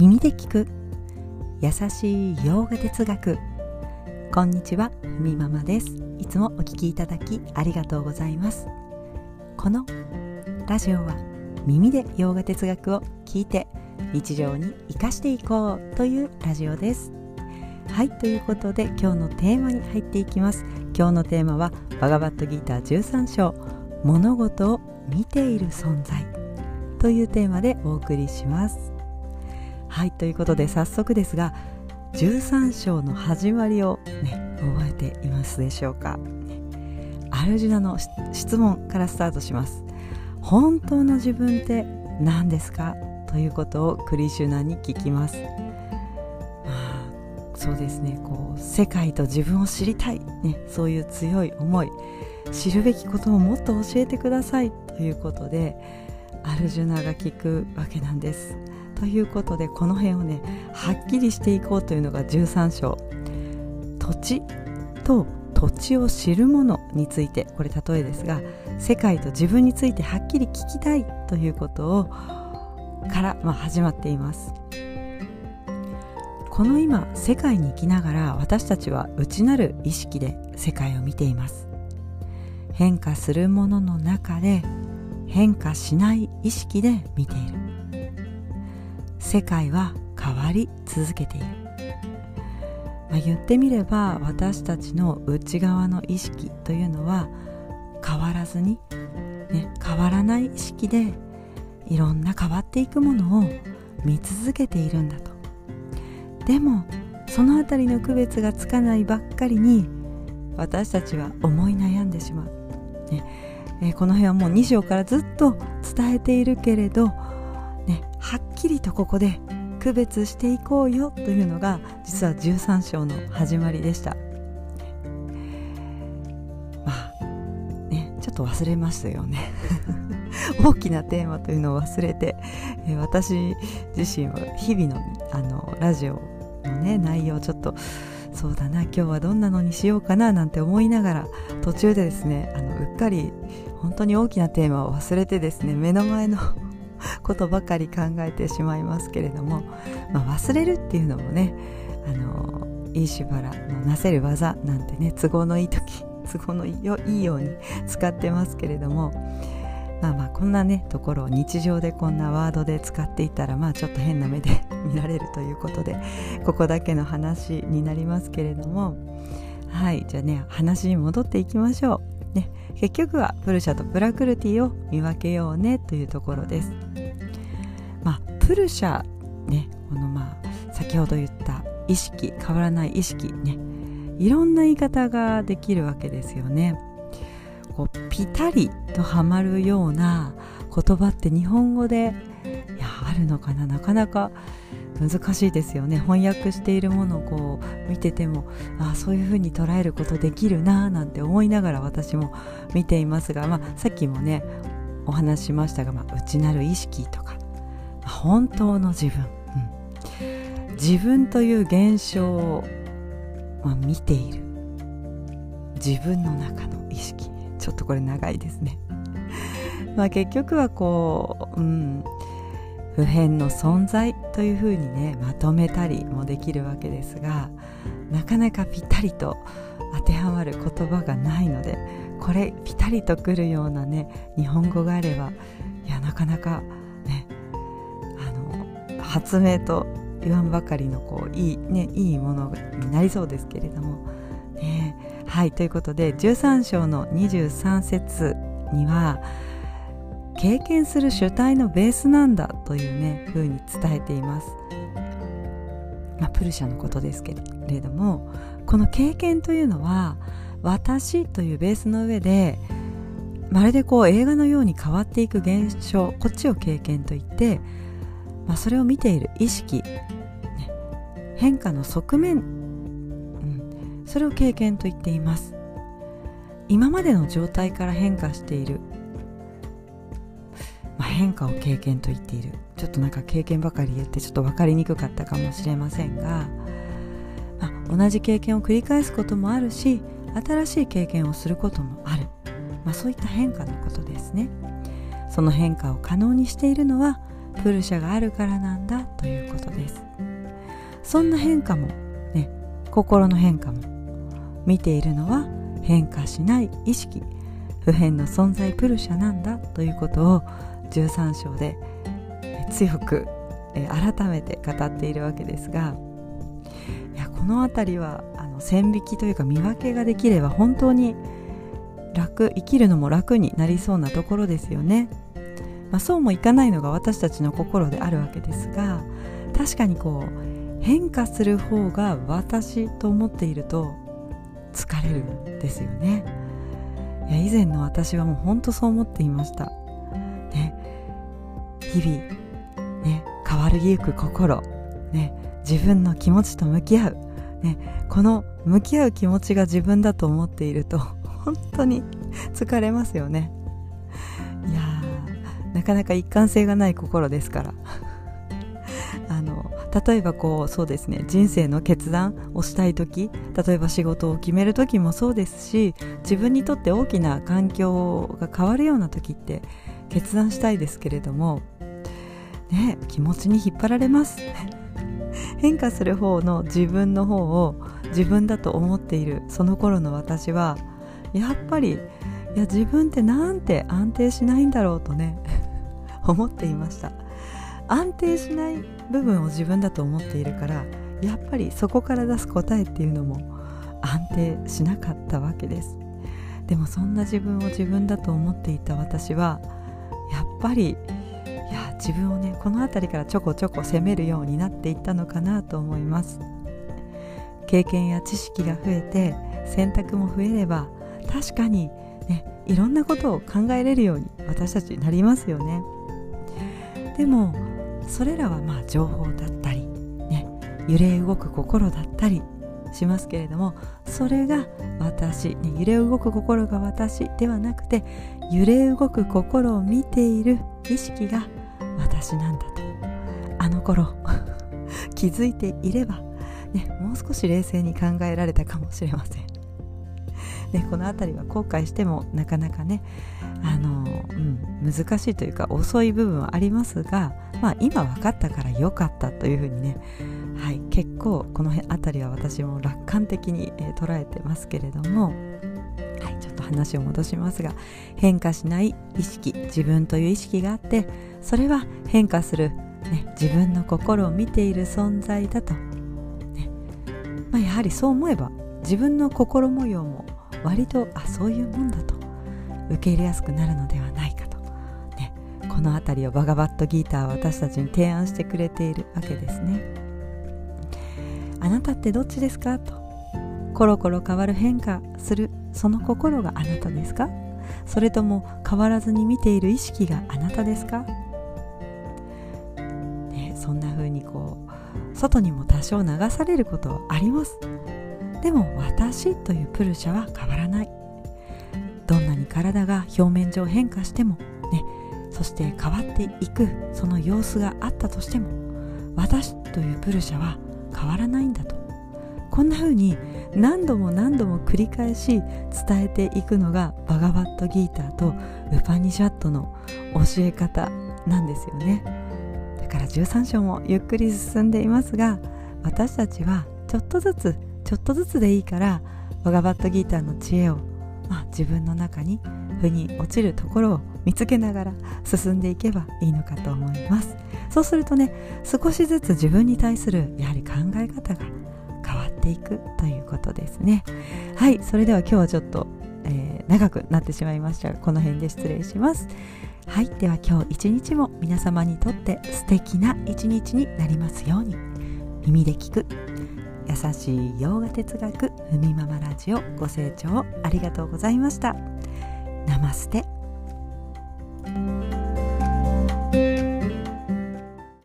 耳で聞く。優しい洋画哲学。こんにちはみママです。いつもお聞きいただきありがとうございます。このラジオは耳で洋画哲学を聞いて日常に生かしていこうというラジオです。はいということで今日のテーマに入っていきます。今日のテーマはバガバットギター13章物事を見ている存在というテーマでお送りします。はいということで早速ですが13章の始まりをね覚えていますでしょうか、アルジュナの質問からスタートします。本当の自分って何ですか？ということをクリシュナに聞きます、まあ、そうですね。こう世界と自分を知りたい、ね、そういう強い思い。知るべきことをもっと教えてください。ということでアルジュナが聞くわけなんです。ということでこの辺をねはっきりしていこうというのが13章。土地と土地を知るものについてこれ例えですが世界と自分についてはっきり聞きたいということをから、まあ、始まっています。この今世界に生きながら私たちは内なる意識で世界を見ています。変化するものの中で変化しない意識で見ている。世界は変わり続けている、まあ、言ってみれば私たちの内側の意識というのは変わらずに、ね、変わらない意識でいろんな変わっていくものを見続けているんだと。でもその辺りの区別がつかないばっかりに私たちは思い悩んでしまう、ねえー、この辺はもう2章からずっと伝えているけれどはっきりとここで区別していこうよというのが実は13章の始まりでした。まあねちょっと忘れましたよね。大きなテーマというのを忘れて、え私自身は日々のあのラジオのね内容ちょっとそうだな今日はどんなのにしようかななんて思いながら途中でですねあのうっかり本当に大きなテーマを忘れてですね目の前の ことばかり考えてしまいますけれども、まあ、忘れるっていうのもねあのいいしばらのなせる技なんてね都合のいい時 都合のいいように使ってますけれどもまあまあこんなねところを日常でこんなワードで使っていたらまあちょっと変な目で 見られるということでここだけの話になりますけれどもはいじゃあね話に戻っていきましょう。ね、結局はプルシャとプラクルティを見分けようねというところです。まあ、プルシャねこのまあ先ほど言った意識変わらない意識ねいろんな言い方ができるわけですよね。こうピタリとはまるような言葉って日本語でいやあるのかななかなか難しいですよね翻訳しているものをこう見ててもあそういうふうに捉えることできるななんて思いながら私も見ていますが、まあ、さっきもねお話ししましたが、まあ、内なる意識とか本当の自分、うん、自分という現象を、まあ、見ている。自分の中の意識。ちょっとこれ長いですね。まあ結局はこう、うん、普遍の存在というふうにねまとめたりもできるわけですがなかなかぴったりと当てはまる言葉がないのでこれぴたりとくるようなね日本語があればいやなかなか発明と言わんばかりのこういい,、ね、いいものになりそうですけれども、ね、はいということで13章の23節には経験する主体のベースなんだというね風に伝えています、まあ、プルシャのことですけれどもこの経験というのは私というベースの上でまるでこう映画のように変わっていく現象こっちを経験といって、まあ、それを見ている意識、ね、変化の側面、うん、それを経験と言っています。今までの状態から変化しているまあ、変化を経験と言っている。ちょっとなんか経験ばかり言ってちょっと分かりにくかったかもしれませんが、まあ、同じ経験を繰り返すこともあるし新しい経験をすることもある、まあ、そういった変化のことですね。その変化を可能にしているのはプルシャがあるからなんだということです。そんな変化もね心の変化も見ているのは変化しない意識普遍の存在プルシャなんだということを13章で強く改めて語っているわけですがいやこの辺りはあの線引きというか見分けができれば本当に楽生きるのも楽になりそうなところですよね、まあ、そうもいかないのが私たちの心であるわけですが確かにこう変化する方が私と思っていると疲れるんですよね。いや以前の私はもう本当そう思っていました。ね。日々ね変わりゆく心ね自分の気持ちと向き合う。ねこの向き合う気持ちが自分だと思っていると本当に疲れますよね。いやかなか一貫性がない心ですから。あの例えばこうそうですね。人生の決断をしたい時例えば仕事を決める時もそうですし自分にとって大きな環境が変わるような時って決断したいですけれどもね気持ちに引っ張られます。変化する方の自分の方を自分だと思っているその頃の私はやっぱりいや自分ってなんて安定しないんだろうとね思っていました。安定しない部分を自分だと思っているからやっぱりそこから出す答えっていうのも安定しなかったわけです。でもそんな自分を自分だと思っていた私はやっぱりいや自分をねこの辺りからちょこちょこ責めるようになっていったのかなと思います。経験や知識が増えて選択も増えれば確かにねいろんなことを考えれるように私たちなりますよね。でもそれらはまあ情報だったり、ね、揺れ動く心だったりしますけれどもそれが私、ね、揺れ動く心が私ではなくて揺れ動く心を見ている意識が私なんだと。あの頃 気づいていれば、ね、もう少し冷静に考えられたかもしれません。ね、この辺りは後悔してもなかなかねあの、うん、難しいというか遅い部分はありますが、まあ、今分かったから良かったというふうにね、はい、結構この辺辺りは私も楽観的に、えー、捉えてますけれども、はい、ちょっと話を戻しますが変化しない意識自分という意識があってそれは変化する、ね、自分の心を見ている存在だと、ね。まあ、やはりそう思えば自分の心模様も割とあそういうもんだと。受け入れやすくなるのではないかと、ね、この辺りをバガバットギーターは私たちに提案してくれているわけですね。あなたってどっちですか？と。コロコロ変わる変化するその心があなたですか？それとも変わらずに見ている意識があなたですか、ね、そんな風にこう外にも多少流されることはあります。でも私というプルシャは変わらない。どんなに体が表面上変化してもねそして変わっていくその様子があったとしても私というプルシャは変わらないんだと。こんな風に何度も何度も繰り返し伝えていくのがバガバットギーターとウパニシャットの教え方なんですよね。だから13章もゆっくり進んでいますが私たちはちょっとずつちょっとずつでいいからバガバットギーターの知恵を、まあ、自分の中に腑に落ちるところを見つけながら進んでいけばいいのかと思います。そうするとね少しずつ自分に対するやはり考え方が変わっていくということですね。はいそれでは今日はちょっと、えー、長くなってしまいましたがこの辺で失礼します。はいでは今日一日も皆様にとって素敵な一日になりますように。耳で聞く。優しい洋画哲学ふみママラジオご清聴ありがとうございました。ナマステ。